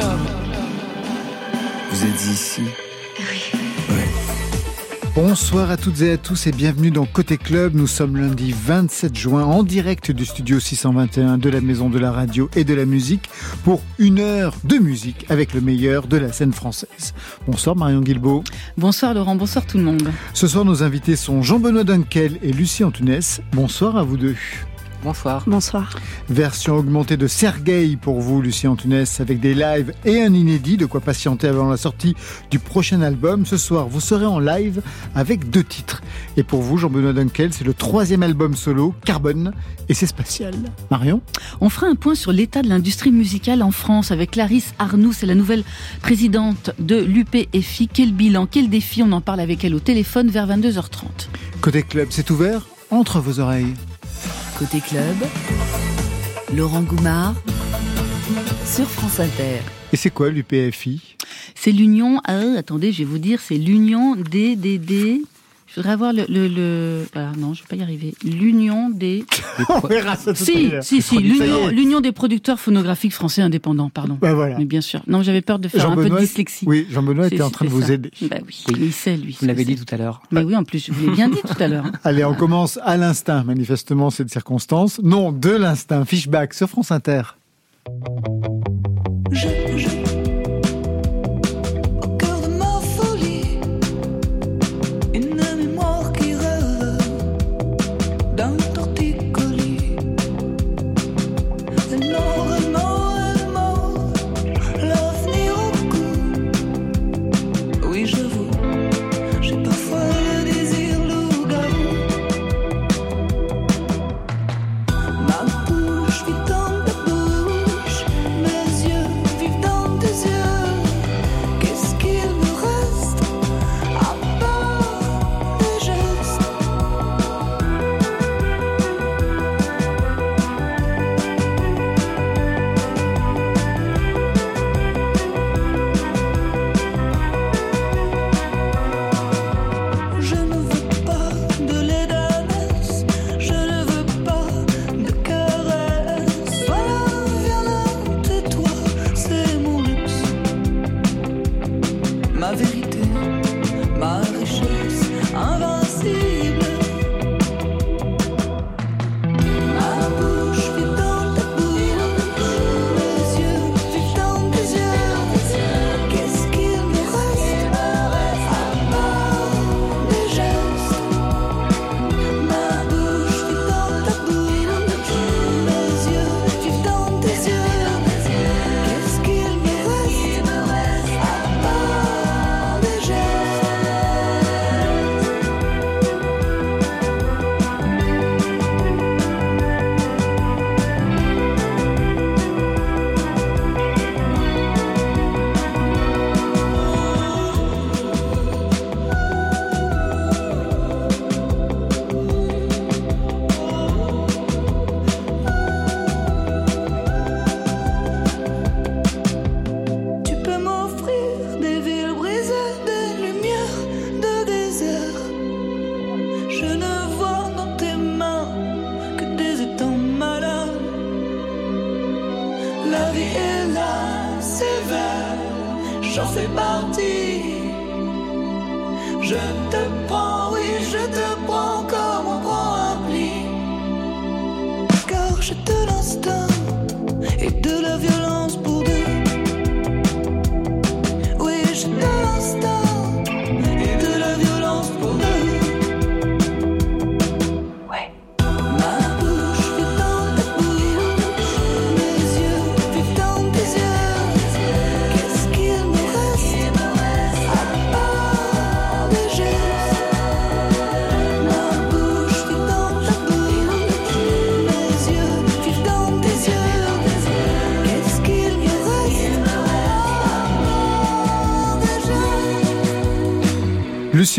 club. Vous êtes ici Bonsoir à toutes et à tous et bienvenue dans Côté Club. Nous sommes lundi 27 juin en direct du studio 621 de la Maison de la Radio et de la Musique pour une heure de musique avec le meilleur de la scène française. Bonsoir Marion Guilbault. Bonsoir Laurent, bonsoir tout le monde. Ce soir nos invités sont Jean-Benoît Dunkel et Lucie Antunès. Bonsoir à vous deux. Bonsoir. Bonsoir. Version augmentée de Sergueï pour vous, Lucien Antunès, avec des lives et un inédit, de quoi patienter avant la sortie du prochain album. Ce soir, vous serez en live avec deux titres. Et pour vous, Jean-Benoît Dunkel, c'est le troisième album solo, Carbone, et c'est spatial. Marion? On fera un point sur l'état de l'industrie musicale en France avec Clarisse Arnoux, c'est la nouvelle présidente de l'UPFI. Quel bilan, quel défi? On en parle avec elle au téléphone vers 22h30. Côté club, c'est ouvert entre vos oreilles. Côté club, Laurent Goumard sur France Inter. Et c'est quoi l'UPFI C'est l'union, ah, attendez, je vais vous dire, c'est l'union des, des, des, je voudrais avoir le, le, le... Ah, non, je vais pas y arriver. L'union des. On verra ça tout à Si, l'heure. si, si, l'union, des producteurs phonographiques français indépendants, pardon. Bah voilà. Mais bien sûr. Non, j'avais peur de faire un peu de dyslexie. oui, Jean-Benoît était en train de vous ça. aider. Bah oui, il sait, lui. Vous l'avez dit tout à l'heure. Mais oui, en plus, je vous l'ai bien dit tout à l'heure. Allez, on commence à l'instinct, manifestement, cette circonstance. Non, de l'instinct. Fishback sur France Inter. Au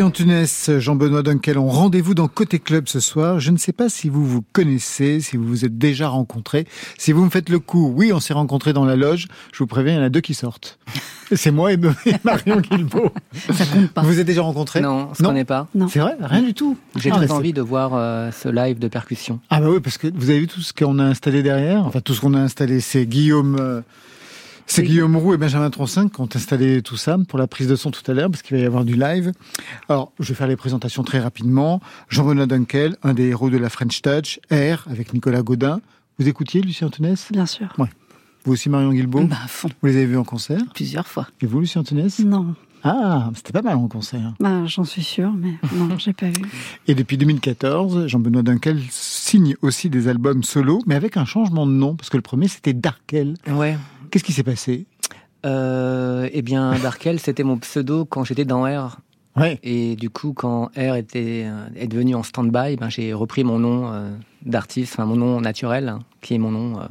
Tunès, Jean-Benoît Dunkel ont rendez-vous dans Côté Club ce soir. Je ne sais pas si vous vous connaissez, si vous vous êtes déjà rencontrés. Si vous me faites le coup, oui, on s'est rencontrés dans la loge. Je vous préviens, il y en a deux qui sortent. C'est moi et Marion Guilbault. Ça compte pas. Vous vous êtes déjà rencontrés Non, on se Non. connaît pas. Non. C'est vrai Rien du tout. J'ai Ah, très envie de voir euh, ce live de percussion. Ah bah oui, parce que vous avez vu tout ce qu'on a installé derrière? Enfin, tout ce qu'on a installé, c'est Guillaume... euh, C'est. Guillaume Roux et Benjamin Troncin qui ont installé tout ça pour la prise de son tout à l'heure, parce qu'il va y avoir du live. Alors, je vais faire les présentations très rapidement. Jean-Benoît Dunkel, un des héros de la French Touch, R, avec Nicolas Godin. Vous écoutiez Lucien Antounès Bien sûr. Vous aussi Marion Guilbault? Bah, à fond, Vous les avez vus en concert? Plusieurs fois. Et vous, Lucien Antounès Non, Ah, c'était pas mal en concert. bah, j'en suis sûre, mais non, j'ai pas vu. Et depuis 2014, Jean-Benoît Dunkel signe aussi des albums solo, mais avec un changement de nom, parce que le premier c'était Darkel. Ouais. Qu'est-ce qui s'est passé? Euh, eh bien, Darkel, c'était mon pseudo quand j'étais dans R. Ouais. Et du coup, quand R était, euh, est devenu en stand-by, ben, j'ai repris mon nom euh, d'artiste, enfin mon nom naturel, hein, qui est mon nom euh,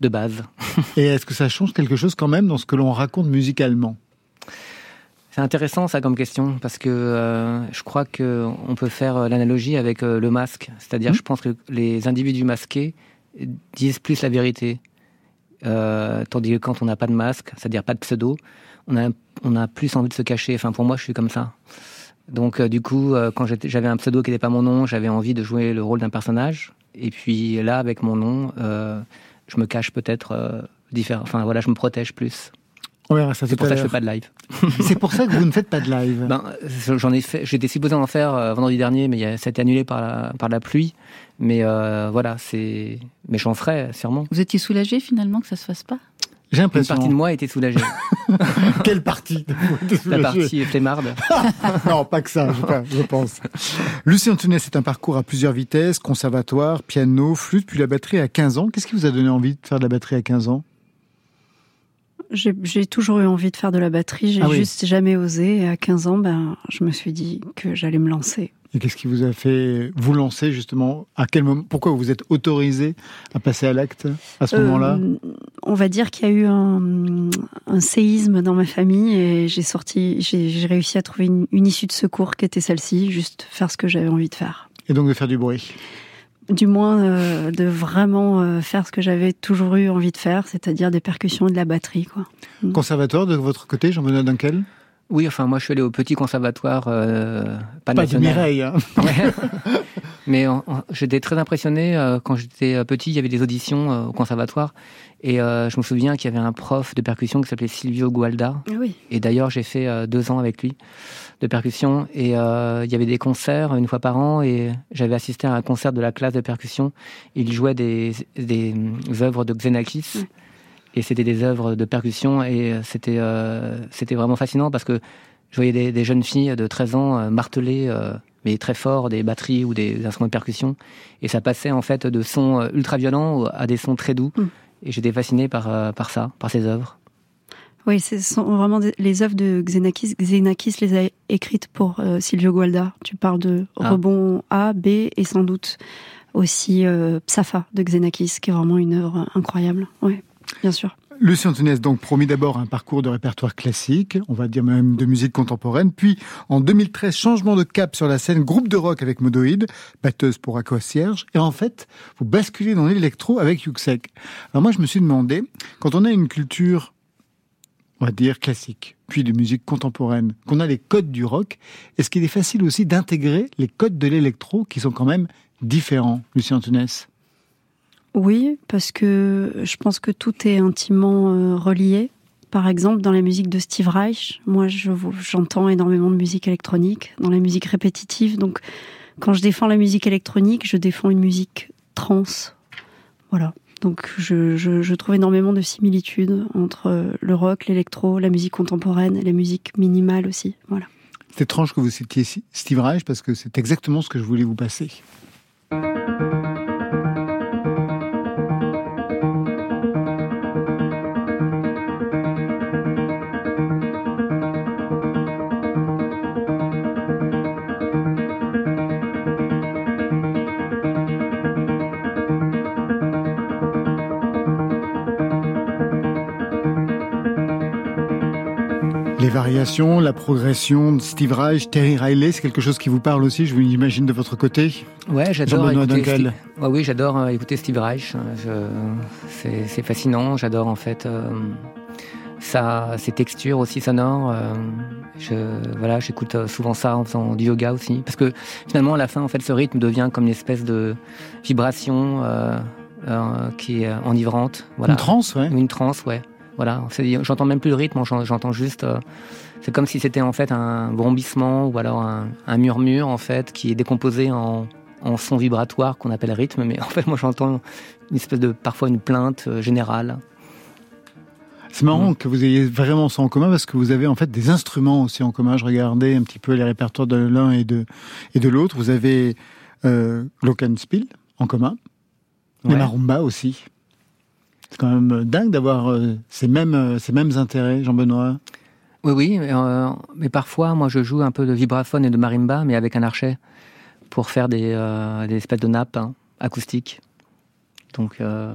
de base. Et est-ce que ça change quelque chose quand même dans ce que l'on raconte musicalement? C'est intéressant ça comme question parce que euh, je crois que on peut faire l'analogie avec le masque, c'est-à-dire Mhm. je pense que les individus masqués disent plus la vérité, Euh, tandis que quand on n'a pas de masque, c'est-à-dire pas de pseudo, on a on a plus envie de se cacher. Enfin pour moi je suis comme ça. Donc euh, du coup euh, quand j'avais un pseudo qui n'était pas mon nom, j'avais envie de jouer le rôle d'un personnage. Et puis là avec mon nom, je me cache peut-être différent. Enfin voilà, je me protège plus. On verra ça C'est pour ça que je l'heure. fais pas de live. C'est pour ça que vous ne faites pas de live. Ben, j'en ai fait. J'étais supposé en faire vendredi dernier, mais ça a été annulé par la, par la pluie. Mais euh, voilà, c'est. Mais j'en ferai sûrement. Vous étiez soulagé finalement que ça se fasse pas? J'ai Une l'impression. partie de moi était soulagée. Quelle partie la partie flemmarde. Non, pas que ça, je, pense. Lucien Antunes, c'est un parcours à plusieurs vitesses, conservatoire, piano, flûte, puis la batterie à 15 ans. Qu'est-ce qui vous a donné envie de faire de la batterie à 15 ans? J'ai j'ai toujours eu envie de faire de la batterie, j'ai Ah oui. juste jamais osé. Et à 15 ans, ben, je me suis dit que j'allais me lancer. Et qu'est-ce qui vous a fait vous lancer justement À quel moment Pourquoi vous êtes autorisé à passer à l'acte à ce Euh, moment-là? On va dire qu'il y a eu un, un séisme dans ma famille et j'ai sorti, j'ai réussi à trouver une, une issue de secours qui était celle-ci, juste faire ce que j'avais envie de faire. Et donc de faire du bruit? Du moins, euh, de vraiment euh, faire ce que j'avais toujours eu envie de faire, c'est-à-dire des percussions et de la batterie, quoi. Conservatoire de votre côté, Jean-Benoît Dunkel Oui, enfin, moi, je suis allé au petit conservatoire, euh, pas, Pas de. Mireille. hein. Ouais. Mais j'étais très impressionné euh, quand j'étais euh, petit. Il y avait des auditions euh, au conservatoire, et euh, je me souviens qu'il y avait un prof de percussion qui s'appelait Silvio Gualda. Oui. Et d'ailleurs, j'ai fait euh, deux ans avec lui de percussion. Et euh, il y avait des concerts une fois par an. Et j'avais assisté à un concert de la classe de percussion. Il jouait des, des euh, œuvres de Xenakis. Et c'était des œuvres de percussion. Et euh, c'était euh, c'était vraiment fascinant parce que je voyais des, des jeunes filles de 13 ans euh, marteler, mais très fort, des batteries ou des instruments de percussion. Et ça passait en fait de sons ultra violents à des sons très doux. Mm. Et j'étais fasciné par, par ça, par ces œuvres. Oui, ce sont vraiment des- les œuvres de Xenakis. Xenakis les a écrites pour euh, Silvio Gualda. Tu parles de Ah. Rebond A, B et sans doute aussi euh, Psafa de Xenakis, qui est vraiment une œuvre incroyable. Oui, bien sûr. Lucien Antunes donc promis d'abord un parcours de répertoire classique, on va dire même de musique contemporaine, puis en 2013 changement de cap sur la scène, groupe de rock avec Modoïd, batteuse pour Aqua et en fait vous basculez dans l'électro avec Yuxek. Alors moi je me suis demandé, quand on a une culture on va dire classique, puis de musique contemporaine, qu'on a les codes du rock, est-ce qu'il est facile aussi d'intégrer les codes de l'électro qui sont quand même différents, Lucien Antunes Oui, parce que je pense que tout est intimement euh, relié. Par exemple, dans la musique de Steve Reich, moi, je- j'entends énormément de musique électronique, dans la musique répétitive. Donc, quand je défends la musique électronique, je défends une musique trans. Voilà. Donc, je trouve énormément de similitudes entre euh, le rock, l'électro, la musique contemporaine et la musique minimale aussi. Voilà. C'est étrange que vous citiez Steve Reich parce que c'est exactement ce que je voulais vous passer. Variations, la progression de Steve Reich, Terry Riley, c'est quelque chose qui vous parle aussi, je vous l'imagine de votre côté. Ouais, j'adore écouter. Steve... ouais, oui, j'adore euh, écouter Steve Reich. Je... C'est, fascinant. J'adore en fait euh, sa, ses textures aussi sonores. euh, je, voilà, j'écoute euh, souvent ça en faisant du yoga aussi, parce que finalement, à la fin, en fait, ce rythme devient comme une espèce de vibration euh, euh, qui est enivrante. Voilà. Une transe, ouais. Une transe, ouais. Voilà, j'entends même plus le rythme, j'en- j'entends juste. euh, c'est comme si c'était en fait un vrombissement ou alors un, un murmure en fait qui est décomposé en, en son vibratoire qu'on appelle rythme, mais en fait moi j'entends une espèce de parfois une plainte euh, générale. C'est marrant Mm. que vous ayez vraiment ça en commun parce que vous avez en fait des instruments aussi en commun. Je regardais un petit peu les répertoires de l'un et de, et de l'autre. Vous avez euh, Glockenspiel en commun, les Ouais. marumbas aussi. C'est quand même dingue d'avoir euh, ces, mêmes, euh, ces mêmes intérêts, Jean-Benoît. Oui, oui, mais, euh, mais parfois, moi, je joue un peu de vibraphone et de marimba, mais avec un archet, pour faire des, euh, des espèces de nappes hein, acoustiques. Donc, euh,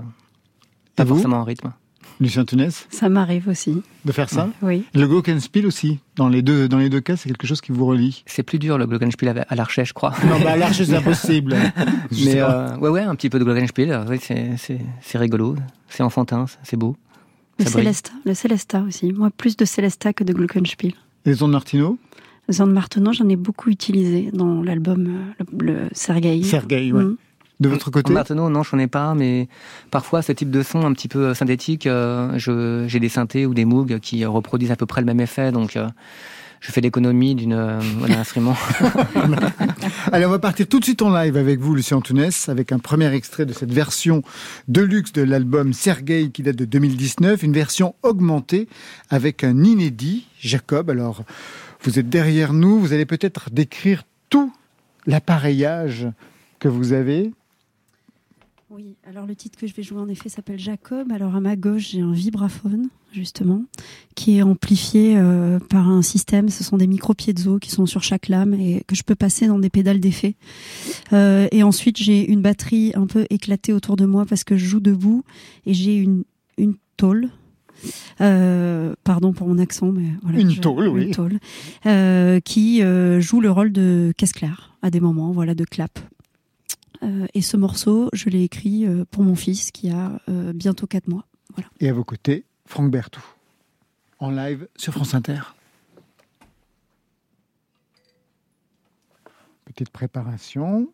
pas Et forcément en rythme. Lucien Tunès, Ça m'arrive aussi. de faire ça. Oui. Le Glockenspiel aussi. Dans les deux, dans les deux cas, c'est quelque chose qui vous relie. C'est plus dur le glockenspiel à à l'archet, je crois. Non, bah l'arche, c'est impossible. Mais euh, ouais, ouais, un petit peu de glockenspiel, euh, c'est- c'est c'est rigolo, c'est enfantin, c'est beau. Le. Célesta, le Célesta aussi. Moi, plus de Célesta que de Glockenspiel. Les ondes Martino Zand Martenot, j'en ai beaucoup utilisé dans l'album euh, le, le Sergueï. Sergueï, ouais. Mm. De votre côté Martenot, non, j'en ai pas, mais parfois ce type de son un petit peu euh, synthétique, euh, j'ai des synthés ou des Moog qui reproduisent à peu près le même effet, donc euh, je fais l'économie euh, d'un instrument. Allez, on va partir tout de suite en live avec vous, Lucien Tounès, avec un premier extrait de cette version de luxe de l'album Sergei qui date de 2019, une version augmentée avec un inédit. Jacob, alors, vous êtes derrière nous, vous allez peut-être décrire tout l'appareillage que vous avez. Oui, alors le titre que je vais jouer en effet s'appelle Jacob. Alors à ma gauche, j'ai un vibraphone, justement, qui est amplifié euh, par un système. Ce sont des micro piezo qui sont sur chaque lame et que je peux passer dans des pédales d'effet. Euh, et ensuite, j'ai une batterie un peu éclatée autour de moi parce que je joue debout et j'ai une, une tôle. Euh, pardon pour mon accent, mais voilà. Une je- tôle, oui. Une tôle. Euh, qui euh, joue le rôle de caisse claire à des moments, voilà, de clap. Euh, et ce morceau, je l'ai écrit euh, pour mon fils qui a euh, bientôt 4 mois. Et à vos côtés, Franck Bertou, en live sur France Inter. Petite préparation.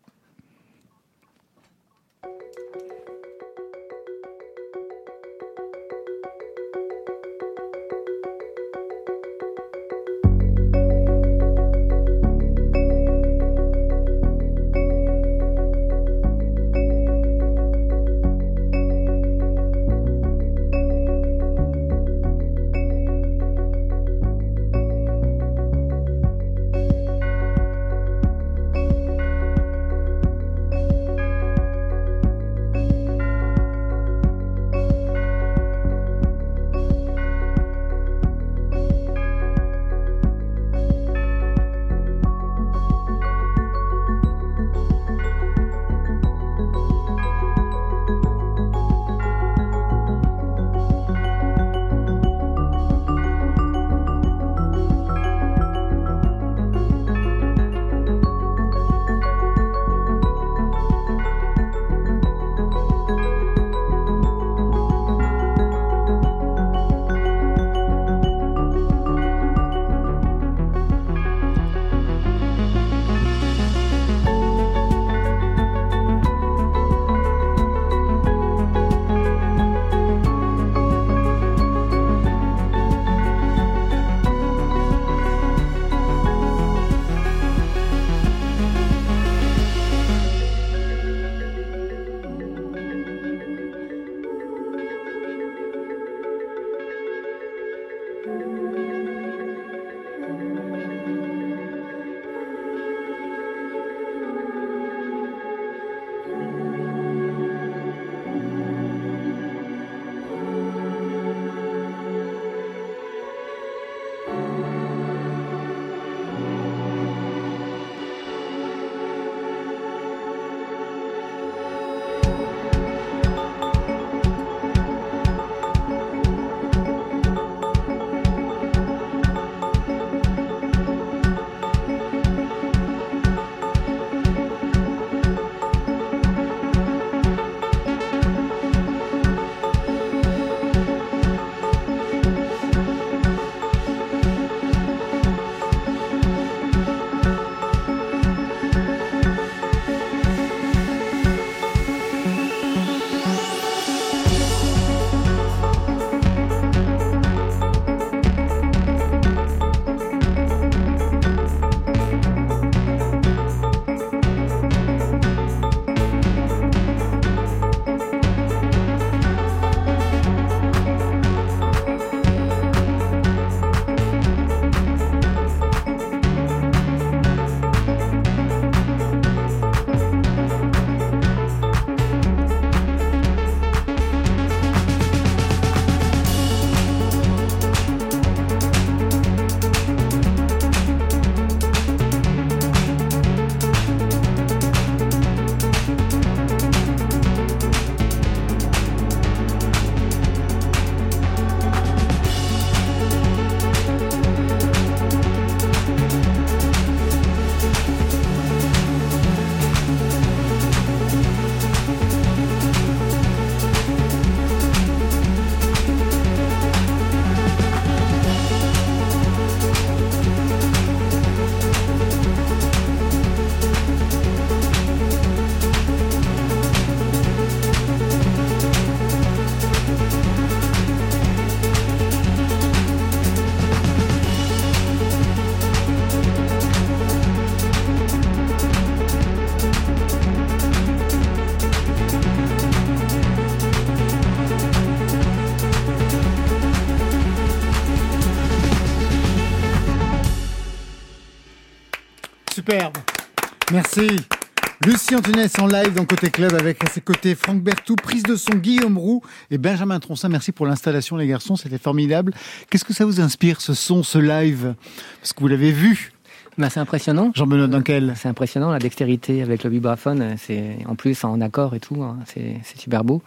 Lucie Antunes en live dans Côté Club avec à ses côtés Franck Bertou, prise de son Guillaume Roux et Benjamin Troncin. Merci pour l'installation les garçons, c'était formidable. Qu'est-ce que ça vous inspire ce son, ce live? Parce que vous l'avez vu, Ben, c'est impressionnant. Jean-Benoît Dunkel. C'est impressionnant la dextérité avec le vibraphone. euh, C'est en plus en accord et tout. hein, c'est c'est super beau.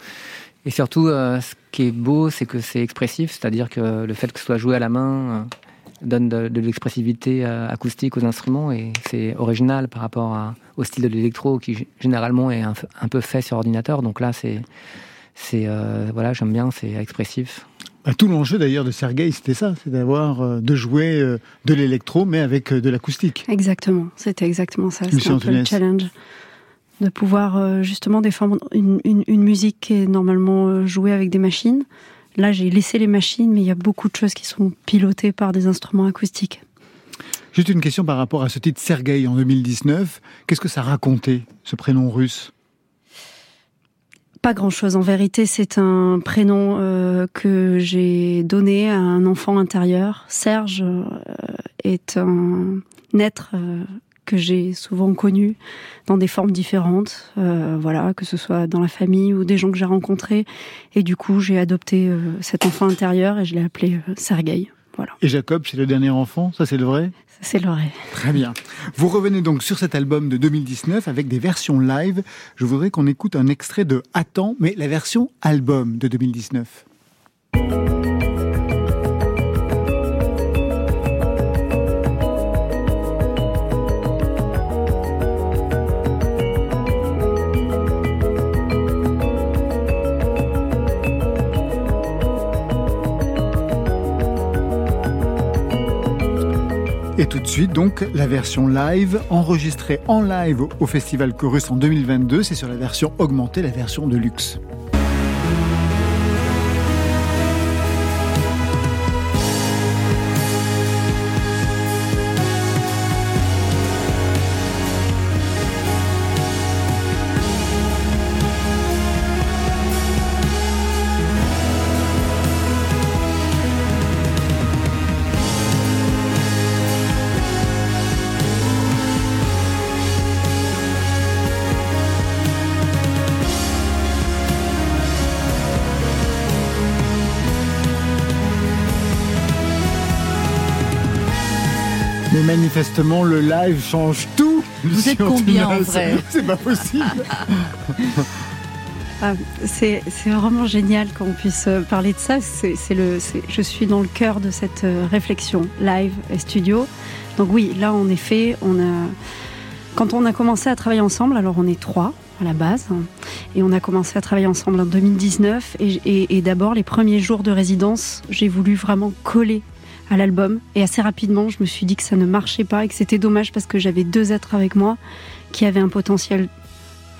Et surtout, euh, ce qui est beau, c'est que c'est expressif, c'est-à-dire que le fait que ce soit joué à la main euh, donne de, de l'expressivité euh, acoustique aux instruments et c'est original par rapport à- au style de l'électro qui généralement est un, peu fait sur ordinateur. Donc là, c'est c'est euh, voilà, j'aime bien, c'est expressif. Bah, tout l'enjeu d'ailleurs de Sergei, c'était ça, c'est d'avoir euh, de jouer euh, de l'électro mais avec euh, de l'acoustique. Exactement, c'était exactement ça. C'était un peu le challenge de pouvoir euh, justement défendre une, une- une musique qui est normalement jouée avec des machines. Là, j'ai laissé les machines, mais il y a beaucoup de choses qui sont pilotées par des instruments acoustiques. Juste une question par rapport à ce titre Sergei en 2019. Qu'est-ce que ça racontait, ce prénom russe? Pas grand-chose. En vérité, c'est un prénom euh, que j'ai donné à un enfant intérieur. Serge euh, est un être euh, que j'ai souvent connu dans des formes différentes, euh, voilà, que ce soit dans la famille ou des gens que j'ai rencontrés. Et du coup, j'ai adopté euh, cet enfant intérieur et je l'ai appelé euh, Sergueï. Voilà, Et Jacob, c'est le dernier enfant, ça c'est le vrai? Ça c'est le vrai. Très bien. Vous revenez donc sur cet album de 2019 avec des versions live. Je voudrais qu'on écoute un extrait de Attends, mais la version album de 2019. Et tout de suite, donc, la version live, enregistrée en live au Festival Chorus en 2022. C'est sur la version augmentée, la version de luxe. Manifestement, le live change tout. Vous êtes combien, en Antunes. vrai C'est pas possible. Ah, c'est c'est vraiment génial qu'on puisse euh, parler de ça. C'est c'est le, c'est- je suis dans le cœur de cette euh, réflexion live et studio. Donc oui, là en effet, on a quand on a commencé à travailler ensemble, alors on est trois à la base, hein, et on a commencé à travailler ensemble en 2019. Et, et- et d'abord les premiers jours de résidence, j'ai voulu vraiment coller à l'album. Et assez rapidement, je me suis dit que ça ne marchait pas et que c'était dommage parce que j'avais deux êtres avec moi qui avaient un potentiel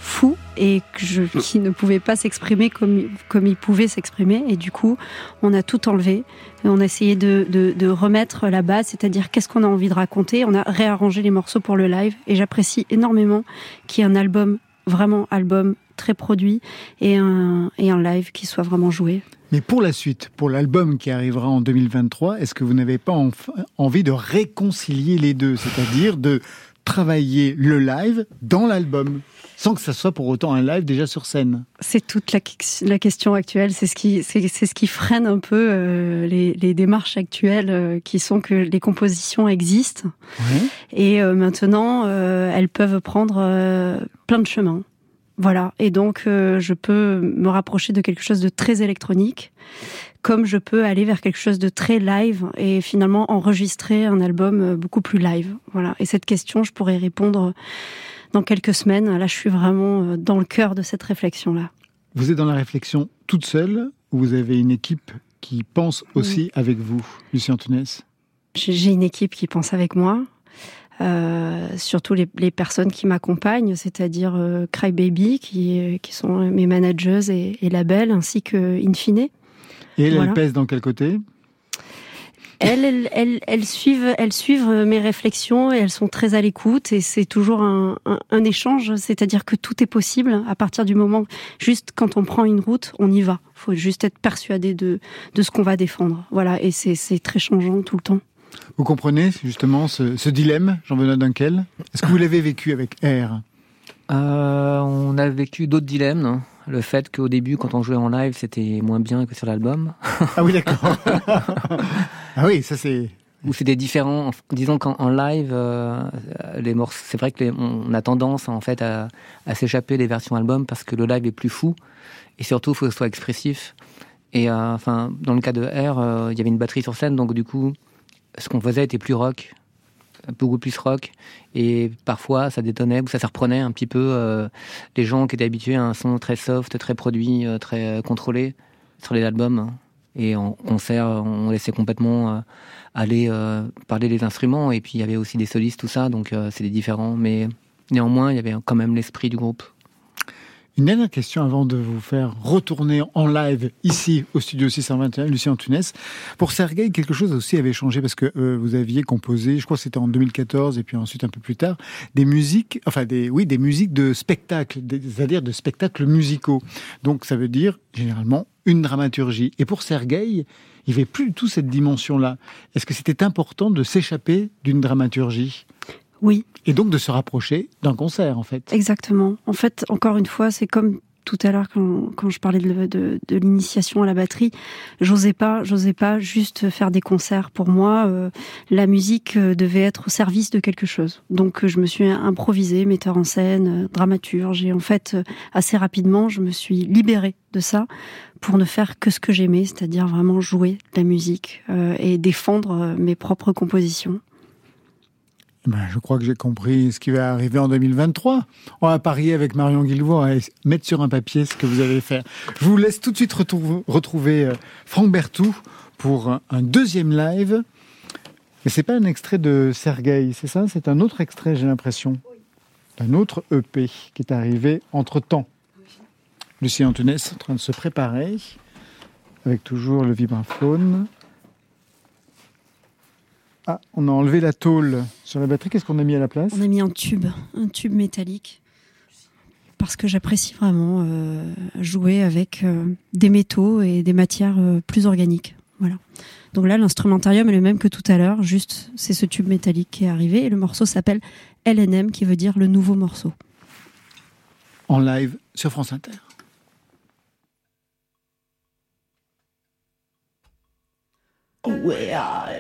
fou et que je, qui ne pouvaient pas s'exprimer comme, comme ils pouvaient s'exprimer. Et du coup, on a tout enlevé et on a essayé de, de, de remettre la base, c'est-à-dire qu'est-ce qu'on a envie de raconter. On a réarrangé les morceaux pour le live et j'apprécie énormément qu'il y ait un album, vraiment album très produit et un, et un live qui soit vraiment joué. Mais pour la suite, pour l'album qui arrivera en 2023, est-ce que vous n'avez pas envie de réconcilier les deux C'est-à-dire de travailler le live dans l'album, sans que ça soit pour autant un live déjà sur scène? C'est toute la, la question actuelle. C'est ce qui, c'est, c'est ce qui freine un peu euh, les, les démarches actuelles, euh, qui sont que les compositions existent et euh, maintenant elles peuvent prendre plein de chemins. Voilà. Et donc euh, je peux me rapprocher de quelque chose de très électronique, comme je peux aller vers quelque chose de très live et finalement enregistrer un album euh, beaucoup plus live. Voilà. Et cette question, je pourrais répondre dans quelques semaines. Là, je suis vraiment euh, dans le cœur de cette réflexion-là. Vous êtes dans la réflexion toute seule ou vous avez une équipe qui pense aussi avec vous, Lucien J'ai j'ai une équipe qui pense avec moi. Euh, surtout les, les personnes qui m'accompagnent, c'est-à-dire euh, Crybaby, qui, qui sont mes managers et, et labels, ainsi que Infine. Et elle, Voilà. elle pèse dans quel côté? Elles, elles, elles, elles suivent, elles suivent mes réflexions et elles sont très à l'écoute et c'est toujours un, un, un échange, c'est-à-dire que tout est possible à partir du moment, juste quand on prend une route, on y va. faut juste être persuadé de, de ce qu'on va défendre. Voilà, et c'est c'est très changeant tout le temps. Vous comprenez justement ce, ce dilemme, Jean-Benoît Dunkel Est-ce que vous l'avez vécu avec R Euh, on a vécu d'autres dilemmes. Le fait qu'au début, quand on jouait en live, c'était moins bien que sur l'album. Ah oui, d'accord. ah oui, ça c'est. Ou c'était différent. En- Disons qu'en en live, euh, les morceaux, c'est vrai que les- on a tendance en fait à, à s'échapper des versions album parce que le live est plus fou et surtout, il faut que ce soit expressif. Et euh, enfin, dans le cas de R, euh, il y avait une batterie sur scène, donc du coup, ce qu'on faisait était plus rock, beaucoup plus rock. Et parfois, ça détonnait ou ça se reprenait un petit peu euh, les gens qui étaient habitués à un son très soft, très produit, euh, très euh, contrôlé sur les albums. Et en concert, on laissait complètement aller parler des instruments. Et puis, il y avait aussi des solistes, tout ça. Donc, euh, c'était différent. Mais néanmoins, il y avait quand même l'esprit du groupe. Une dernière question avant de vous faire retourner en live ici au studio 621, Lucien Antunes. Pour Sergueï, quelque chose aussi avait changé parce que euh, vous aviez composé, je crois que c'était en 2014 et puis ensuite un peu plus tard, des musiques, enfin des, oui, des musiques de spectacle, c'est-à-dire de spectacles musicaux. Donc ça veut dire généralement une dramaturgie. Et pour Sergueï, il n'y avait plus du tout cette dimension-là. Est-ce que c'était important de s'échapper d'une dramaturgie? Oui, et donc de se rapprocher d'un concert en fait exactement. En fait, encore une fois, c'est comme tout à l'heure quand, quand je parlais de, de, de l'initiation à la batterie, j'osais pas, j'osais pas juste faire des concerts. Pour moi, euh, la musique euh, devait être au service de quelque chose. Donc, euh, je me suis improvisée, metteur en scène, dramaturge, et en fait, assez rapidement, je me suis libérée de ça pour ne faire que ce que j'aimais, c'est-à-dire vraiment jouer de la musique euh, et défendre mes propres compositions. Ben, je crois que j'ai compris ce qui va arriver en 2023. On va parier avec Marion Guilbault et mettre sur un papier ce que vous allez faire. Je vous laisse tout de suite retrouver, euh, Franck Bertou pour un, deuxième live. Mais c'est pas un extrait de Sergueï, c'est ça? C'est un autre extrait, j'ai l'impression. Un autre EP qui est arrivé entre temps. Lucien Antunes en train de se préparer avec toujours le vibraphone. Ah, on a enlevé la tôle sur la batterie. Qu'est-ce qu'on a mis à la place? On a mis un tube, un tube métallique, parce que j'apprécie vraiment euh, jouer avec euh, des métaux et des matières euh, plus organiques. Voilà. Donc là, l'instrumentarium est le même que tout à l'heure, juste c'est ce tube métallique qui est arrivé et le morceau s'appelle LNM, qui veut dire le nouveau morceau. En live sur France Inter. Where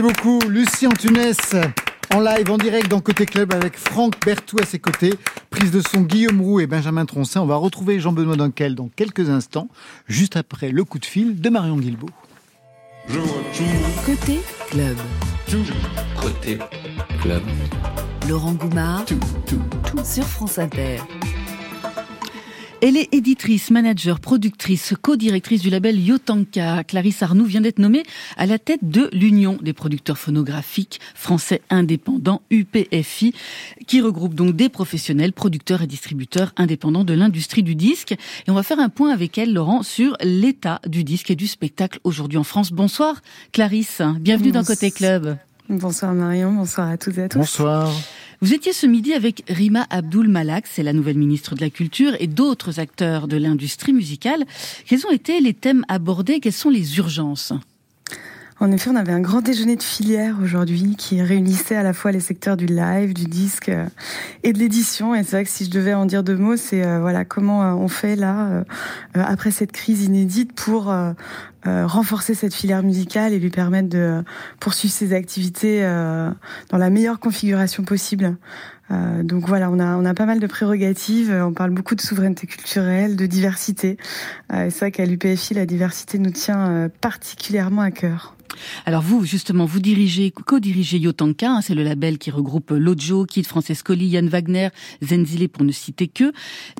Merci beaucoup, Lucie Antunes, en live, en direct dans Côté Club avec Franck Bertou à ses côtés, prise de son Guillaume Roux et Benjamin Troncin. On va retrouver Jean-Benoît Dunkel dans quelques instants, juste après le coup de fil de Marion Guilbault. Côté club. Côté club. Laurent Goumard sur France Inter. Elle est éditrice, manager, productrice, co-directrice du label Yotanka. Clarisse Arnoux vient d'être nommée à la tête de l'Union des producteurs phonographiques français indépendants, UPFI, qui regroupe donc des professionnels, producteurs et distributeurs indépendants de l'industrie du disque. Et on va faire un point avec elle, Laurent, sur l'état du disque et du spectacle aujourd'hui en France. Bonsoir Clarisse, bienvenue dans Côté Club. Bonsoir Marion, bonsoir à toutes et à tous. Bonsoir. Vous étiez ce midi avec Rima Abdul Malak, c'est la nouvelle ministre de la Culture, et d'autres acteurs de l'industrie musicale. Quels ont été les thèmes abordés? Quelles sont les urgences? En effet, on avait un grand déjeuner de filière aujourd'hui qui réunissait à la fois les secteurs du live, du disque euh, et de l'édition. Et c'est vrai que si je devais en dire deux mots, c'est euh, voilà comment euh, on fait là après cette crise inédite pour renforcer cette filière musicale et lui permettre de poursuivre ses activités dans la meilleure configuration possible. Donc voilà, on a on a pas mal de prérogatives. On parle beaucoup de souveraineté culturelle, de diversité. Et c'est vrai qu'à l'UPFI, la diversité nous tient particulièrement à cœur. Alors vous, justement, vous dirigez, co-dirigez Yotanka, hein, c'est le label qui regroupe Lojo, Kid Francescoli, Yann Wagner, Zenzile pour ne citer que,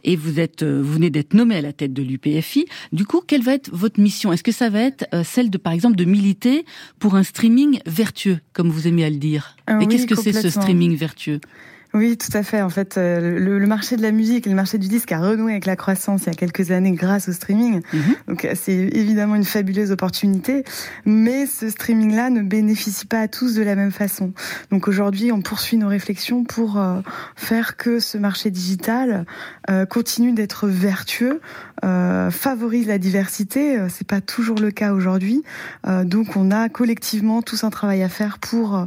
et vous êtes, euh, vous venez d'être nommé à la tête de l'UPFI. Du coup, quelle va être votre mission? Est-ce que ça va être euh, celle de, par exemple, de militer pour un streaming vertueux, comme vous aimez à le dire? Ah Et oui, qu'est-ce que c'est ce streaming vertueux? Oui, tout à fait. En fait, euh, le, le marché de la musique et le marché du disque a renoué avec la croissance il y a quelques années grâce au streaming. Mhm. Donc euh, c'est évidemment une fabuleuse opportunité, mais ce streaming-là ne bénéficie pas à tous de la même façon. Donc aujourd'hui, on poursuit nos réflexions pour euh, faire que ce marché digital euh, continue d'être vertueux, euh, favorise la diversité. C'est pas toujours le cas aujourd'hui. Donc on a collectivement tous un travail à faire pour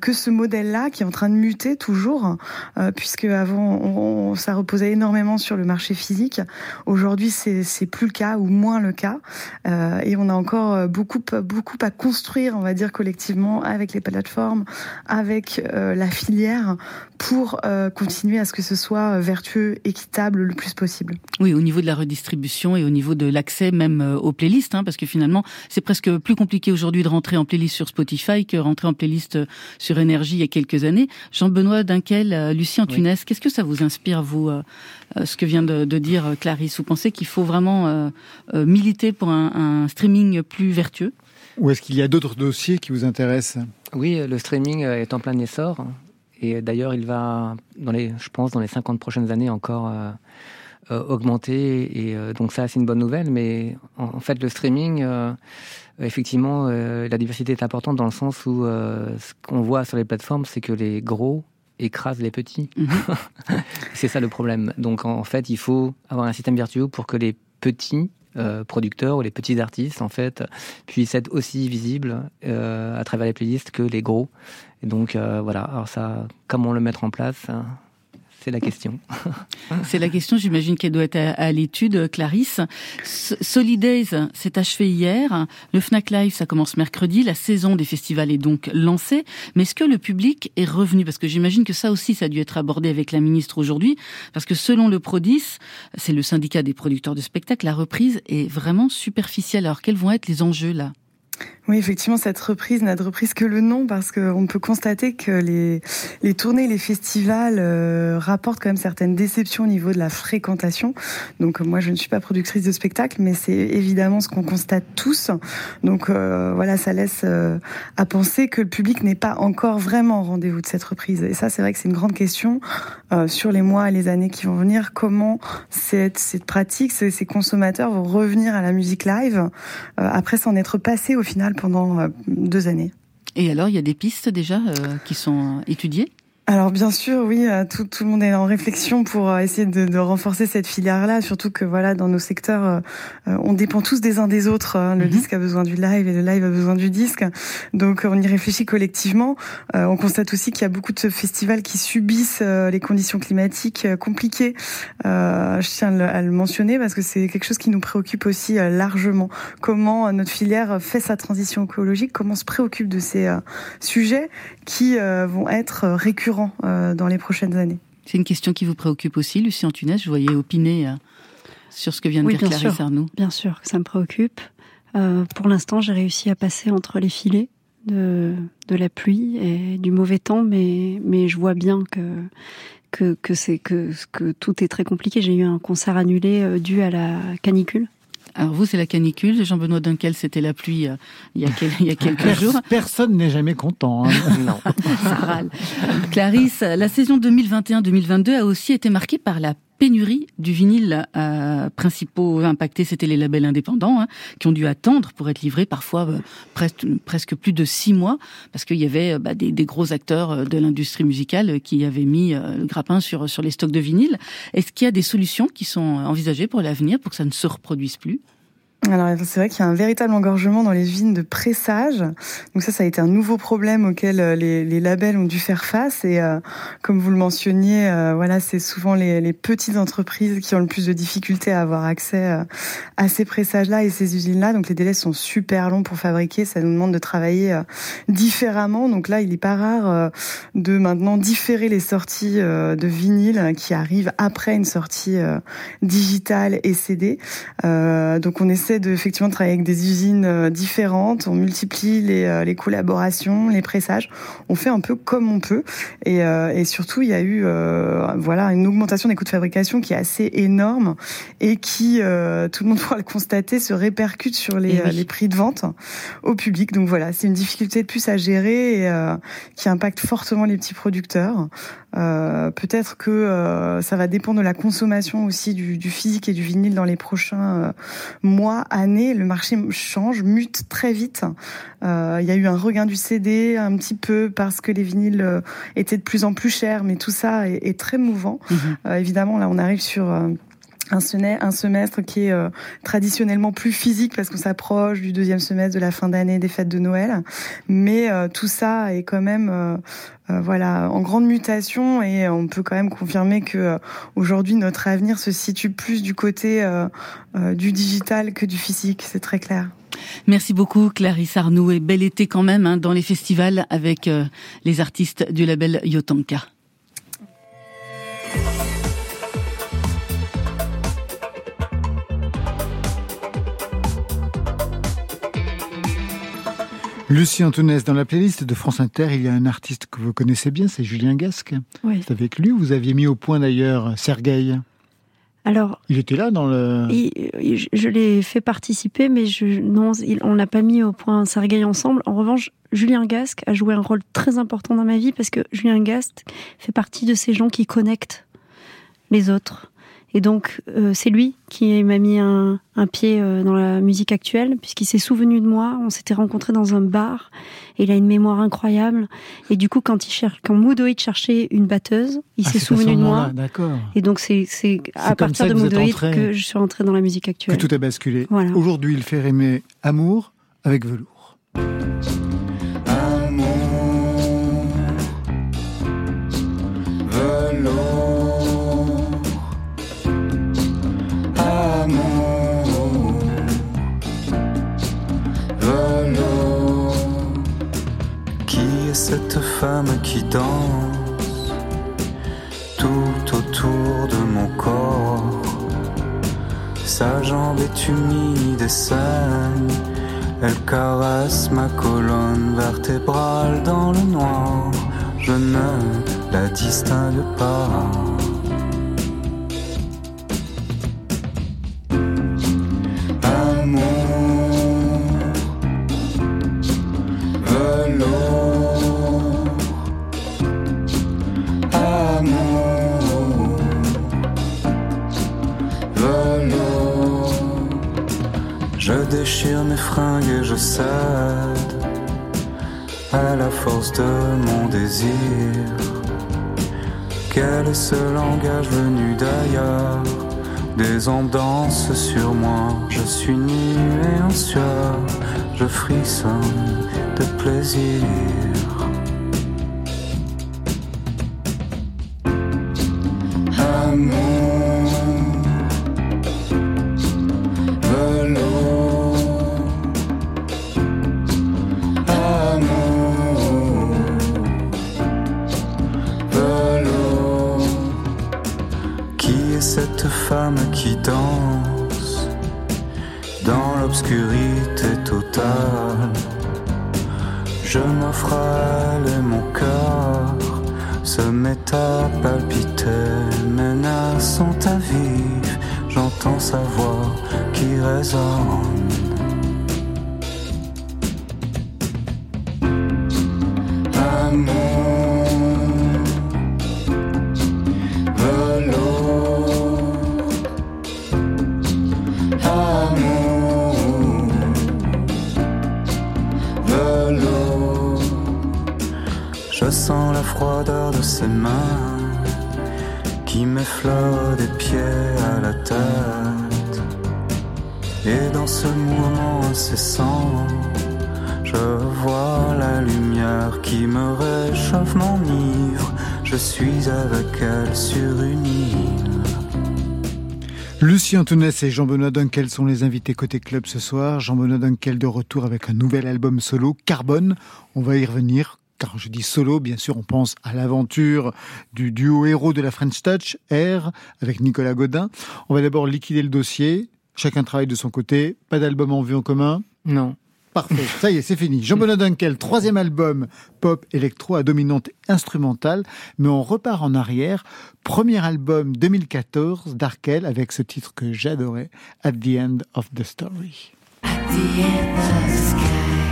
que ce modèle-là, qui est en train de muter toujours, euh, puisque avant ça reposait énormément sur le marché physique. Aujourd'hui, c'est plus le cas ou moins le cas, Euh, et on a encore euh, beaucoup beaucoup à construire, on va dire collectivement, avec les plateformes, avec la filière, pour continuer à ce que ce soit vertueux, équitable le plus possible. Oui, au niveau de la redistribution et au niveau de l'accès même aux playlists, hein, parce que finalement, c'est presque plus compliqué aujourd'hui de rentrer en playlist sur Spotify que rentrer en playlist sur Énergie il y a quelques années. Jean-Benoît Dunkel, euh, Lucie Antunes, qu'est-ce que ça vous inspire, vous, euh, euh, ce que vient de, de dire Clarisse? Vous pensez qu'il faut vraiment militer pour un, un streaming plus vertueux? Ou est-ce qu'il y a d'autres dossiers qui vous intéressent? Oui, le streaming est en plein essor. Et d'ailleurs, il va, dans les, je pense, dans les 50 prochaines années encore euh, augmenter. Et euh, donc ça, c'est une bonne nouvelle. Mais en, en fait, le streaming, euh, effectivement, euh, la diversité est importante dans le sens où euh, ce qu'on voit sur les plateformes, c'est que les gros écrasent les petits. Mhm. c'est ça le problème. Donc en fait, il faut avoir un système vertueux pour que les petits euh, producteurs ou les petits artistes en fait puissent être aussi visibles euh, à travers les playlists que les gros. Et donc euh, voilà. Alors ça, comment le mettre en place hein, C'est la question. C'est la question, j'imagine qu'elle doit être à, l'étude, Clarisse. Solidays s'est achevé hier. Le Fnac Live, ça commence mercredi. La saison des festivals est donc lancée. Mais est-ce que le public est revenu? Parce que j'imagine que ça aussi, ça a dû être abordé avec la ministre aujourd'hui. Parce que selon le Prodis, c'est le syndicat des producteurs de spectacles, la reprise est vraiment superficielle. Alors quels vont être les enjeux là? Oui, effectivement, cette reprise n'a de reprise que le nom parce qu'on peut constater que les, les tournées, les festivals euh, rapportent quand même certaines déceptions au niveau de la fréquentation. Donc euh, moi, je ne suis pas productrice de spectacle, mais c'est évidemment ce qu'on constate tous. Donc euh, voilà, ça laisse euh, à penser que le public n'est pas encore vraiment au rendez-vous de cette reprise. Et ça, c'est vrai que c'est une grande question euh, sur les mois et les années qui vont venir. Comment cette, cette pratique, ces, ces consommateurs vont revenir à la musique live euh, après s'en être passé au pendant euh, deux années. Et alors, il y a des pistes déjà euh, qui sont euh, étudiées? Alors bien sûr, oui, euh, tout, tout le monde est en réflexion pour euh, essayer de, de renforcer cette filière-là, surtout que voilà, dans nos secteurs, euh, on dépend tous des uns des autres. hein. Le Mhm. disque a besoin du live et le live a besoin du disque, donc on y réfléchit collectivement. Euh, on constate aussi qu'il y a beaucoup de festivals qui subissent euh, les conditions climatiques compliquées. Je tiens à le, mentionner parce que c'est quelque chose qui nous préoccupe aussi largement. Comment notre filière fait sa transition écologique, comment on se préoccupe de ces sujets qui vont être récurrents euh, dans les prochaines années. C'est une question qui vous préoccupe aussi, Lucie Antunes. Je voyais opiner euh, sur ce que vient de Oui, dire Clarisse sûr. Arnoux. Bien sûr que ça me préoccupe. Euh, pour l'instant, j'ai réussi à passer entre les filets de, de la pluie et du mauvais temps, mais, mais je vois bien que, que, que, c'est, que, que tout est très compliqué. J'ai eu un concert annulé dû à la canicule. Alors vous, c'est la canicule. Jean-Benoît Dunkel, c'était la pluie euh, il, y a quel- il y a quelques jours. Personne n'est jamais content. hein. Non. Ça râle. Clarisse, la saison 2021-2022 a aussi été marquée par la pénurie du vinyle. Euh, principaux impactés, c'était les labels indépendants, hein, qui ont dû attendre pour être livrés parfois euh, presque, plus de six mois, parce qu'il y avait euh, bah, des, des gros acteurs euh, de l'industrie musicale qui avaient mis le grappin sur, sur les stocks de vinyle. Est-ce qu'il y a des solutions qui sont envisagées pour l'avenir, pour que ça ne se reproduise plus? Alors c'est vrai qu'il y a un véritable engorgement dans les usines de pressage. Donc ça, ça a été un nouveau problème auquel euh, les, labels ont dû faire face. Et euh, comme vous le mentionniez, euh, voilà, c'est souvent les, petites entreprises qui ont le plus de difficultés à avoir accès euh, à ces pressages-là et ces usines-là. Donc les délais sont super longs pour fabriquer. Ça nous demande de travailler euh, différemment. Donc là, il n'est pas rare de maintenant différer les sorties de vinyle qui arrivent après une sortie digitale et CD. Donc on essaie de effectivement de travailler avec des usines euh, différentes, on multiplie les, euh, les collaborations, les pressages, on fait un peu comme on peut et, euh, et surtout il y a eu euh, voilà une augmentation des coûts de fabrication qui est assez énorme et qui euh, tout le monde pourra le constater se répercute sur les, Eh oui. les prix de vente au public. Donc voilà, c'est une difficulté de plus à gérer et euh, qui impacte fortement les petits producteurs. Euh, Peut-être que euh, ça va dépendre de la consommation aussi du, du physique et du vinyle dans les prochains euh, mois, années. Le marché change, mute très vite. Euh, Il y a eu un regain du CD un petit peu parce que les vinyles euh, étaient de plus en plus chers, mais tout ça est, est très mouvant. Euh, évidemment, là, on arrive sur euh, un, semestre, qui est euh, traditionnellement plus physique parce qu'on s'approche du deuxième semestre de la fin d'année, des fêtes de Noël. Mais euh, tout ça est quand même euh, euh, voilà en grande mutation et on peut quand même confirmer que aujourd'hui notre avenir se situe plus du côté du digital que du physique. C'est très clair. Merci beaucoup Clarisse Arnoux et bel été quand même hein, dans les festivals avec les artistes du label Yotanka. Lucie Antounès, dans la playlist de France Inter, il y a un artiste que vous connaissez bien, c'est Julien Gasque. Oui. C'est avec lui, vous aviez mis au point d'ailleurs Sergueï. Alors, Il était là dans le... il- il- je, je l'ai fait participer, mais je, non, il- on n'a pas mis au point Sergueï ensemble. En revanche, Julien Gasque a joué un rôle très important dans ma vie parce que Julien Gasque fait partie de ces gens qui connectent les autres. Et donc, euh, c'est lui qui m'a mis un, un pied euh, dans la musique actuelle, puisqu'il s'est souvenu de moi. On s'était rencontrés dans un bar, et il a une mémoire incroyable. Et du coup, quand il cherche, quand Moodoid cherchait une batteuse, il Ah, s'est souvenu de moi. D'accord. Et donc, c'est c'est à partir de que entré. que je suis rentrée dans la musique Que actuelle. tout a basculé. Voilà. Aujourd'hui, il fait aimer Amour avec velours. Amour, velours, Cette femme qui danse tout autour de mon corps Sa jambe est humide et saigne, elle caresse ma colonne vertébrale dans le noir. Je ne la distingue pas. Amour, velours, déchire mes fringues et je cède à la force de mon désir. Quel est ce langage venu d'ailleurs? Des ondes dansent sur moi, je suis nu et en sueur, je frissonne de plaisir. Qui me réchauffe, m'enivre. Je suis avec elle sur une île. Lucie Antounès et Jean-Benoît Dunkel sont les invités côté club ce soir. Jean-Benoît Dunkel de retour avec un nouvel album solo, Carbone. On va y revenir. Quand je dis solo, bien sûr, on pense à l'aventure du duo héros de la French Touch, R, avec Nicolas Godin. On va d'abord liquider le dossier. Chacun travaille de son côté. Pas d'album en vue en commun? Non. Parfait, ça y est, c'est fini. Jean-Benoît Dunkel, troisième album pop électro à dominante instrumentale, mais on repart en arrière. Premier album 2014 d'Arkel avec ce titre que j'adorais, At the End of the Story. And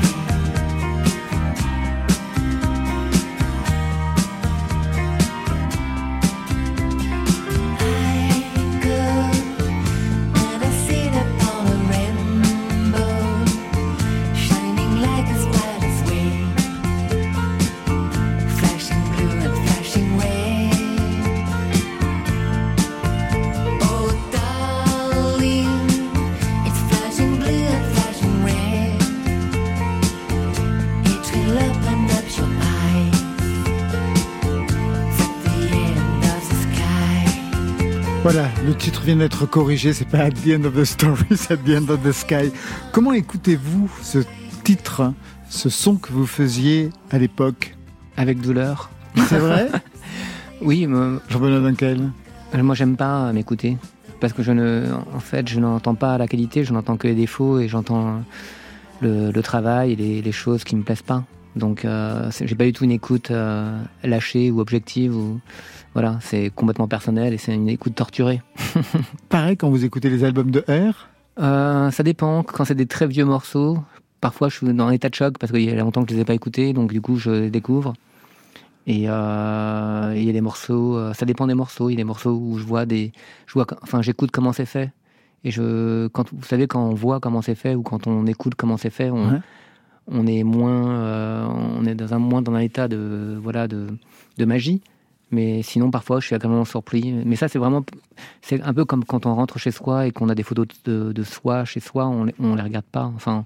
Voilà, le titre vient d'être corrigé, c'est pas At the End of the Story, c'est At the End of the Sky. Comment écoutez-vous ce titre, ce son que vous faisiez à l'époque? Avec douleur. C'est vrai? Oui, me- Jean-Benoît Dunkel Euh, Moi, j'aime pas m'écouter parce que je ne, en fait, je n'entends pas la qualité, je n'entends que les défauts et j'entends le, le travail et les, les choses qui me plaisent pas. Donc, euh, j'ai pas du tout une écoute euh, lâchée ou objective ou voilà, c'est complètement personnel et c'est une écoute torturée. Pareil quand vous écoutez les albums de R? Euh, ça dépend. Quand c'est des très vieux morceaux, parfois je suis dans un état de choc parce qu'il y a longtemps que je les ai pas écoutés, donc du coup je les découvre. Et euh, il y a des morceaux, euh, ça dépend des morceaux. Il y a des morceaux où je vois des, je vois, enfin j'écoute comment c'est fait. Et je, quand vous savez quand on voit comment c'est fait ou quand on écoute comment c'est fait, on, Ouais. on est moins, euh, on est dans un moins dans un état de voilà de, de magie. Mais sinon, parfois, je suis agréablement surpris. Mais ça, c'est vraiment, c'est un peu comme quand on rentre chez soi et qu'on a des photos de, de soi chez soi, on, les- on les regarde pas. Enfin,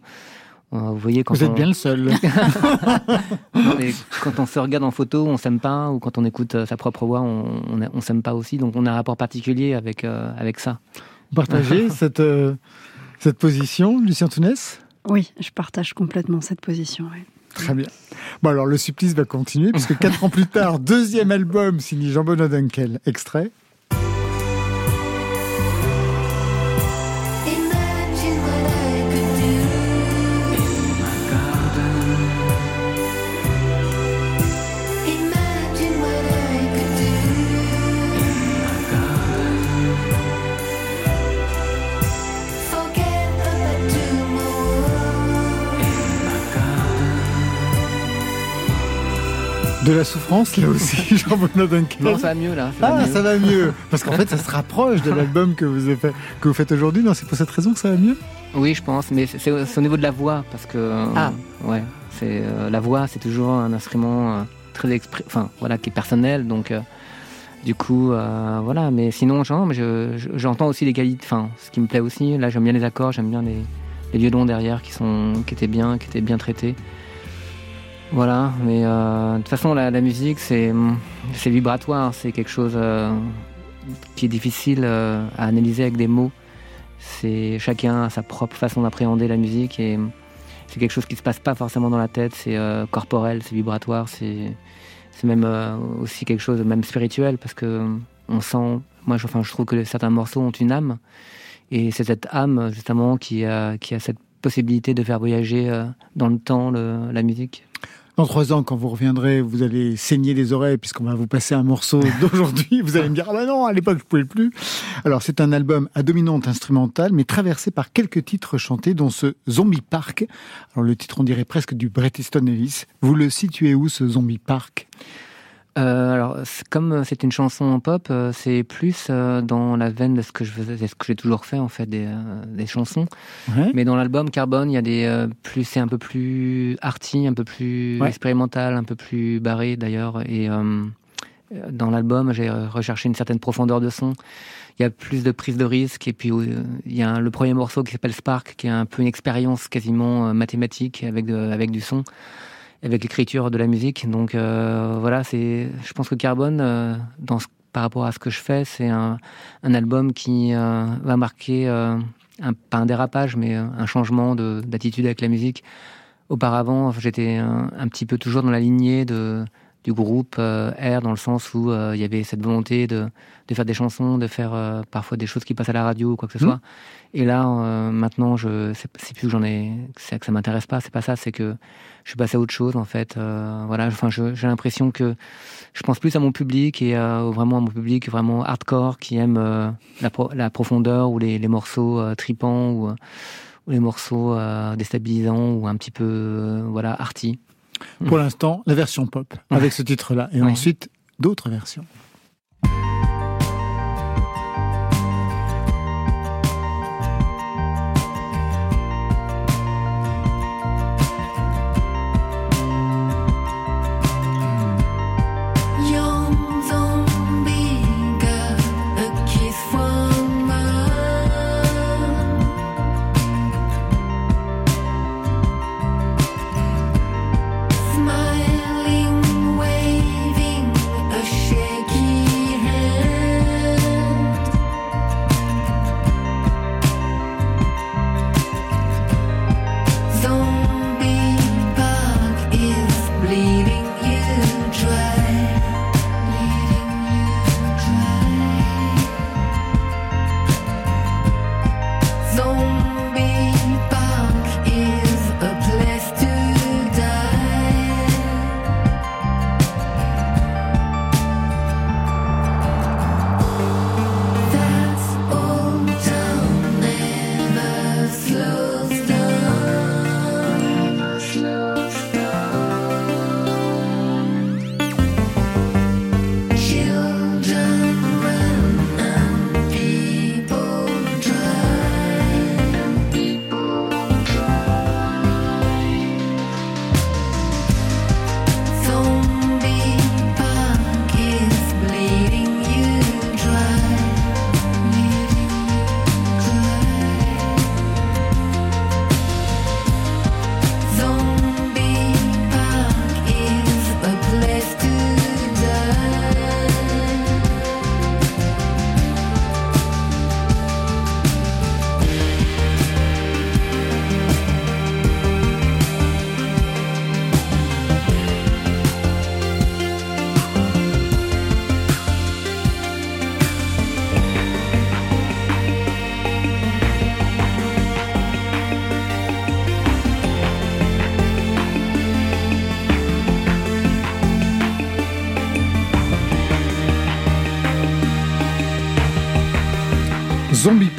euh, vous voyez quand Vous on, êtes bien le seul. Non, mais quand on se regarde en photo, on s'aime pas, ou quand on écoute euh, sa propre voix, on, on, on s'aime pas aussi. Donc, on a un rapport particulier avec euh, avec ça. Partagez cette, euh, cette position, Lucien Tounès? Oui, je partage complètement cette position. Très bien. Bon alors le supplice va continuer puisque quatre ans plus tard, deuxième album signé Jean-Benoît Dunkel, extrait. De la souffrance là aussi, Jean-Benoît Dunkel. Non, ça va mieux là. Ça va Ah, mieux. ça va mieux. Parce qu'en fait, ça se rapproche de l'album que vous, avez fait- que vous faites aujourd'hui. Non, c'est pour cette raison que ça va mieux? Oui, je pense, mais c'est au niveau de la voix parce que euh, Ah. ouais, c'est euh, la voix, c'est toujours un instrument euh, très expri- enfin voilà, qui est personnel, donc euh, Du coup, voilà. Mais sinon, je- je- j'entends aussi les qualités. Enfin, ce qui me plaît aussi, là, j'aime bien les accords, j'aime bien les, les violons derrière qui sont, qui étaient bien, qui étaient bien traités. Voilà. Mais euh, de toute façon, la, musique, c'est, vibratoire. C'est quelque chose euh, qui est difficile euh, à analyser avec des mots. C'est chacun a sa propre façon d'appréhender la musique et c'est quelque chose qui se passe pas forcément dans la tête. C'est euh, corporel, c'est vibratoire, c'est même aussi quelque chose même spirituel parce que on sent. Moi, je, enfin, je trouve que certains morceaux ont une âme et c'est cette âme justement qui a qui a cette possibilité de faire voyager dans le temps la musique. Dans trois ans, quand vous reviendrez, vous allez saigner les oreilles puisqu'on va vous passer un morceau d'aujourd'hui. Vous allez me dire, ah bah non, à l'époque, je pouvais plus. Alors, c'est un album à dominante instrumentale, mais traversé par quelques titres chantés, dont ce Zombie Park. Alors, le titre, on dirait presque du Bret Easton Ellis. Vous le situez où, ce Zombie Park? Euh, alors, comme c'est une chanson pop, euh, c'est plus euh, dans la veine de ce que je faisais, c'est ce que j'ai toujours fait en fait, des, euh, des chansons. Ouais. Mais dans l'album Carbone, il y a des euh, plus, c'est un peu plus arty, un peu plus Ouais. expérimental, un peu plus barré d'ailleurs. Et euh, dans l'album, j'ai recherché une certaine profondeur de son. Il y a plus de prise de risque. Et puis euh, il y a un- le premier morceau qui s'appelle Spark, qui est un peu une expérience quasiment euh, mathématique avec de- avec du son, avec l'écriture de la musique. Donc euh, voilà, c'est. Je pense que Carbone, euh, dans ce- par rapport à ce que je fais, c'est un, un album qui euh, va marquer euh, un, pas un dérapage, mais euh, un changement de- d'attitude avec la musique. Auparavant, j'étais un petit peu toujours dans la lignée de, du groupe euh, R, dans le sens où euh, il y avait cette volonté de, de faire des chansons, de faire euh, parfois des choses qui passent à la radio ou quoi que ce Mhm. soit. Et là, euh, maintenant, je c'est plus que j'en ai, c'est que ça m'intéresse pas. C'est pas ça. C'est que je suis passé à autre chose en fait. Euh, voilà. Enfin, j'ai l'impression que je pense plus à mon public et euh, vraiment à mon public vraiment hardcore qui aime euh, la, pro- la profondeur ou les, les morceaux euh, tripants ou, ou les morceaux euh, déstabilisants ou un petit peu euh, voilà arty. Pour l'instant, la version pop, avec ce titre-là. Et ensuite, d'autres versions.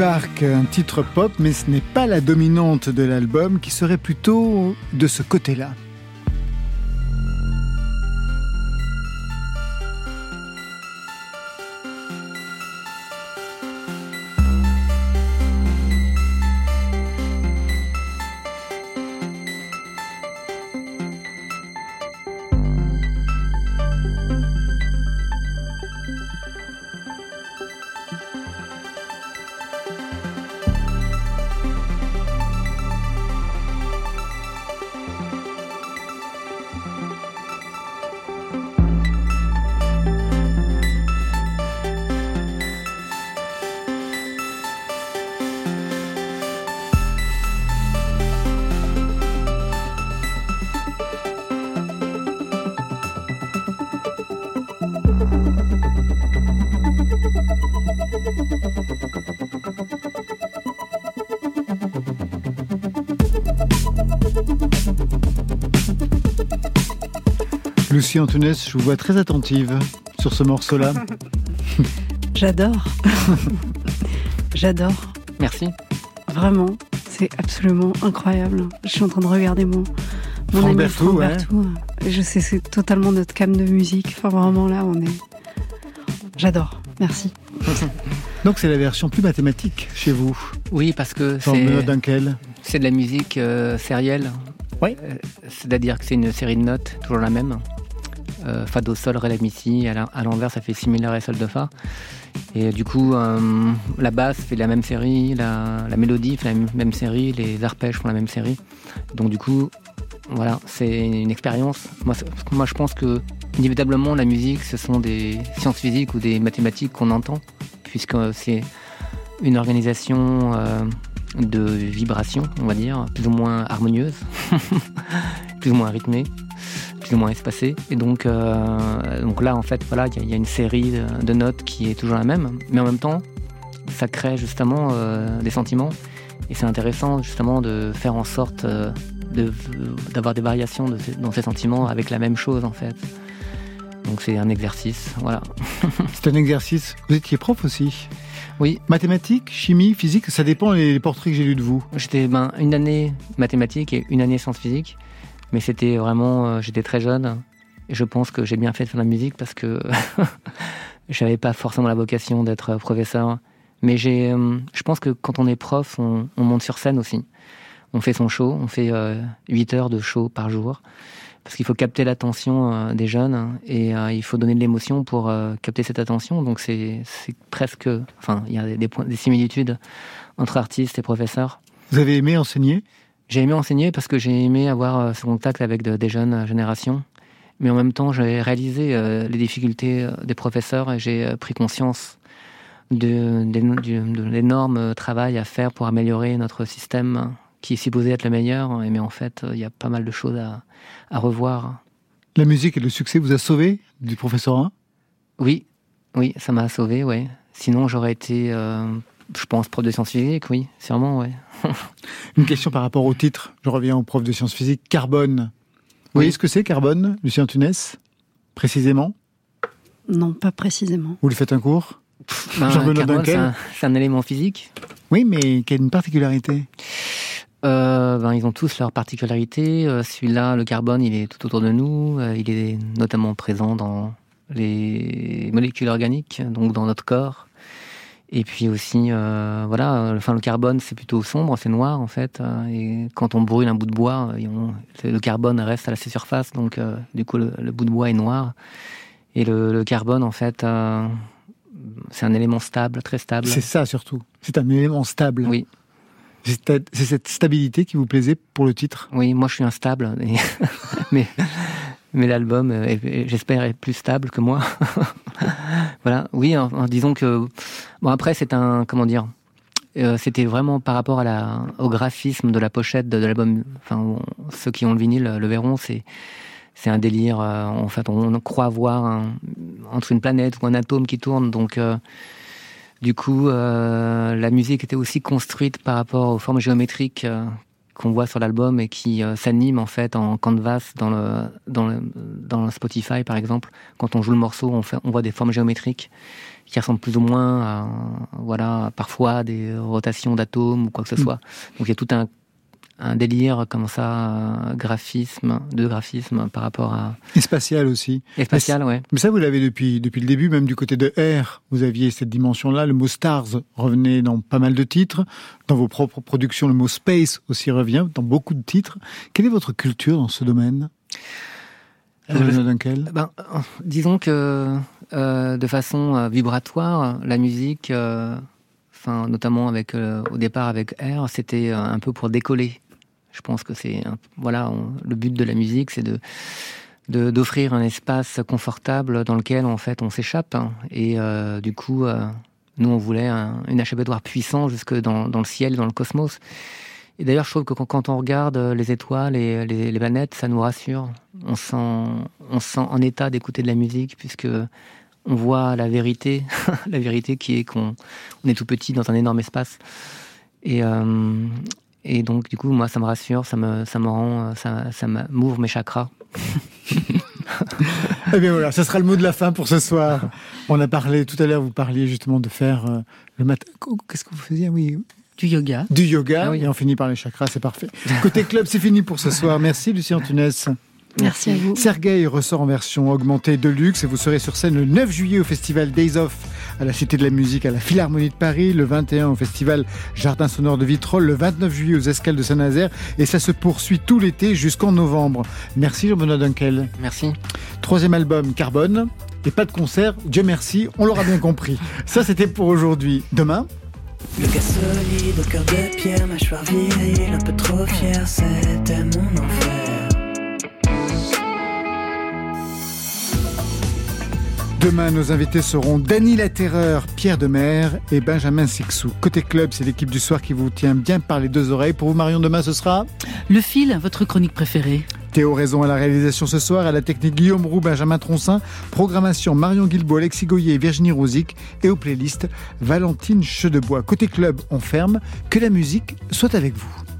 Un titre pop, mais ce n'est pas la dominante de l'album, qui serait plutôt de ce côté-là. Lucie Antunes, je vous vois très attentive sur ce morceau-là. J'adore. J'adore. Merci. Vraiment, c'est absolument incroyable. Je suis en train de regarder mon, mon Franck ami Franck ouais. Berthoud. Je sais, c'est totalement notre cam de musique. Enfin, vraiment, là, on est. J'adore. Merci. Donc c'est la version plus mathématique chez vous. Oui, parce que c'est Dunkel. c'est de la musique euh, sérielle. Oui. Euh, C'est-à-dire que c'est une série de notes, toujours la même. Euh, fa, do, sol, ré, la, mi, si. À l'envers, ça fait si, mi, sol, do, fa. Et du coup, euh, la basse fait la même série, la, mélodie fait la même, série, les arpèges font la même série. Donc du coup, voilà, c'est une expérience. Moi, je pense que inévitablement, la musique, ce sont des sciences physiques ou des mathématiques qu'on entend, puisque c'est une organisation euh, de vibrations, on va dire, plus ou moins harmonieuse, plus ou moins rythmée, plus ou moins espacée. Et donc, euh, donc là, en fait, voilà, il y a- il y, a une série de, de notes qui est toujours la même, mais en même temps, ça crée justement euh, des sentiments. Et c'est intéressant justement de faire en sorte euh, de- d'avoir des variations de dans ces sentiments avec la même chose en fait. Donc c'est un exercice, voilà. C'est un exercice. Vous étiez prof aussi Oui. Mathématiques, chimie, physique, ça dépend les portraits que j'ai lus de vous. J'étais ben, une année mathématiques et une année sciences physiques, mais c'était vraiment, euh, j'étais très jeune et je pense que j'ai bien fait de faire de la musique parce que j'avais pas forcément la vocation d'être euh, professeur. Mais j'ai, euh, je pense que quand on est prof, on, on monte sur scène aussi. On fait son show, on fait euh, 8 heures de show par jour parce qu'il faut capter l'attention euh, des jeunes et euh, il faut donner de l'émotion pour euh, capter cette attention. Donc c'est presque, enfin, il y a des, des similitudes entre artistes et professeurs. Vous avez aimé enseigner? J'ai aimé enseigner parce que j'ai aimé avoir euh, ce contact avec de- des jeunes euh, générations. Mais en même temps, j'ai réalisé euh, les difficultés des professeurs et j'ai pris conscience de, l'énorme travail à faire pour améliorer notre système qui est supposé être le meilleur. Mais en fait, il y a pas mal de choses à, à revoir. La musique et le succès vous a sauvé du professorat Oui, oui, ça m'a sauvé, ouais. Sinon, j'aurais été, euh, je pense, prof de sciences physiques, oui, sûrement, ouais. Une question par rapport au titre. Je reviens au prof de sciences physiques. Carbone. Vous voyez ce que c'est, carbone, Lucien Tunès Précisément? Non, pas précisément. Vous lui faites un cours? Ben, Jean-Benoît carbone, Dunkel c'est un- c'est un élément physique. Oui, mais qui a une particularité. Euh, ben, ils ont tous leurs particularités. Euh, Celui-là, le carbone, il est tout autour de nous. Euh, il est notamment présent dans les molécules organiques, donc dans notre corps. Et puis aussi, euh, voilà, euh, enfin, le carbone, c'est plutôt sombre, c'est noir en fait. euh, et quand on brûle un bout de bois, on- le carbone reste à la surface, donc euh, du coup, le, le bout de bois est noir. Et le, le carbone, en fait, euh, c'est un élément stable, très stable. C'est ça surtout. C'est un élément stable. Oui. C'est cette stabilité qui vous plaisait pour le titre? Oui, moi je suis instable, mais, mais l'album, j'espère, est plus stable que moi. voilà, oui, en- en disons que. Bon, après, c'est un. Comment dire euh, C'était vraiment par rapport au graphisme de la pochette de, l'album. Enfin, ceux qui ont le vinyle le verront, c'est. C'est un délire. euh, en fait, on, croit voir entre une planète ou un atome qui tourne. Donc, euh, du coup, la musique était aussi construite par rapport aux formes géométriques qu'on voit sur l'album et qui euh, s'animent en fait en canvas dans le, dans le dans le Spotify par exemple. Quand on joue le morceau, on, fait, on voit des formes géométriques qui ressemblent plus ou moins à voilà parfois à des rotations d'atomes ou quoi que ce Mm. soit. Donc il y a tout un un délire comme ça, euh, graphisme, de graphisme par rapport à Et spatial aussi. et spatial, ouais. Mais ça, vous l'avez depuis, depuis le début, même du côté de R. Vous aviez cette dimension-là. Le mot stars revenait dans pas mal de titres. Dans vos propres productions, le mot space aussi revient dans beaucoup de titres. Quelle est votre culture dans ce domaine? Euh, Ben, disons que euh, de façon euh, vibratoire, la musique, enfin notamment avec au départ avec R, c'était un peu pour décoller. Je pense que c'est voilà le but de la musique, c'est de d'offrir un espace confortable dans lequel en fait on s'échappe hein. et euh, du coup euh, nous on voulait un, une échappatoire puissant jusque dans, dans le ciel, dans le cosmos. Et d'ailleurs, je trouve que quand, quand on regarde les étoiles et les, les planètes, ça nous rassure. On se sent, on se sent en état d'écouter de la musique puisque on voit la vérité, la vérité qui est qu'on on est tout petit dans un énorme espace. Et, euh, et donc, du coup, moi, ça me rassure, ça me, ça me rend, euh, ça, ça m'ouvre mes chakras. Eh bien voilà, ça sera le mot de la fin pour ce soir. On a parlé, tout à l'heure, vous parliez justement de faire euh, le matin. Qu'est-ce que vous faisiez? Oui, Du yoga. du yoga. Ah oui. Et on finit par les chakras, c'est parfait. Côté club, c'est fini pour ce soir. Merci, Lucien Antunes. Merci à vous. Sergueï ressort en version augmentée de luxe et vous serez sur scène le 9 juillet au festival Days Off à la Cité de la Musique à la Philharmonie de Paris, le 21 au festival Jardin Sonore de Vitrolles, le 29 juillet aux Escales de Saint-Nazaire et ça se poursuit tout l'été jusqu'en novembre. Merci Jean-Benoît Dunkel. Merci. Troisième album Carbone et pas de concert, Dieu merci, on l'aura bien compris. Ça c'était pour aujourd'hui. Demain, Le gars solide au cœur de pierre, mâchoire virile, un peu trop fier, c'était mon enfer. Demain, nos invités seront Dany La Terreur, Pierre Demer et Benjamin Sixou. Côté club, c'est l'équipe du soir qui vous tient bien par les deux oreilles. Pour vous, Marion, demain, ce sera Le fil, votre chronique préférée. Théo Raison à la réalisation ce soir, à la technique Guillaume Roux, Benjamin Troncin, programmation Marion Guilbault, Alexis Goyer et Virginie Rosic, et aux playlists Valentine Chedebois. Côté club, on ferme. Que la musique soit avec vous.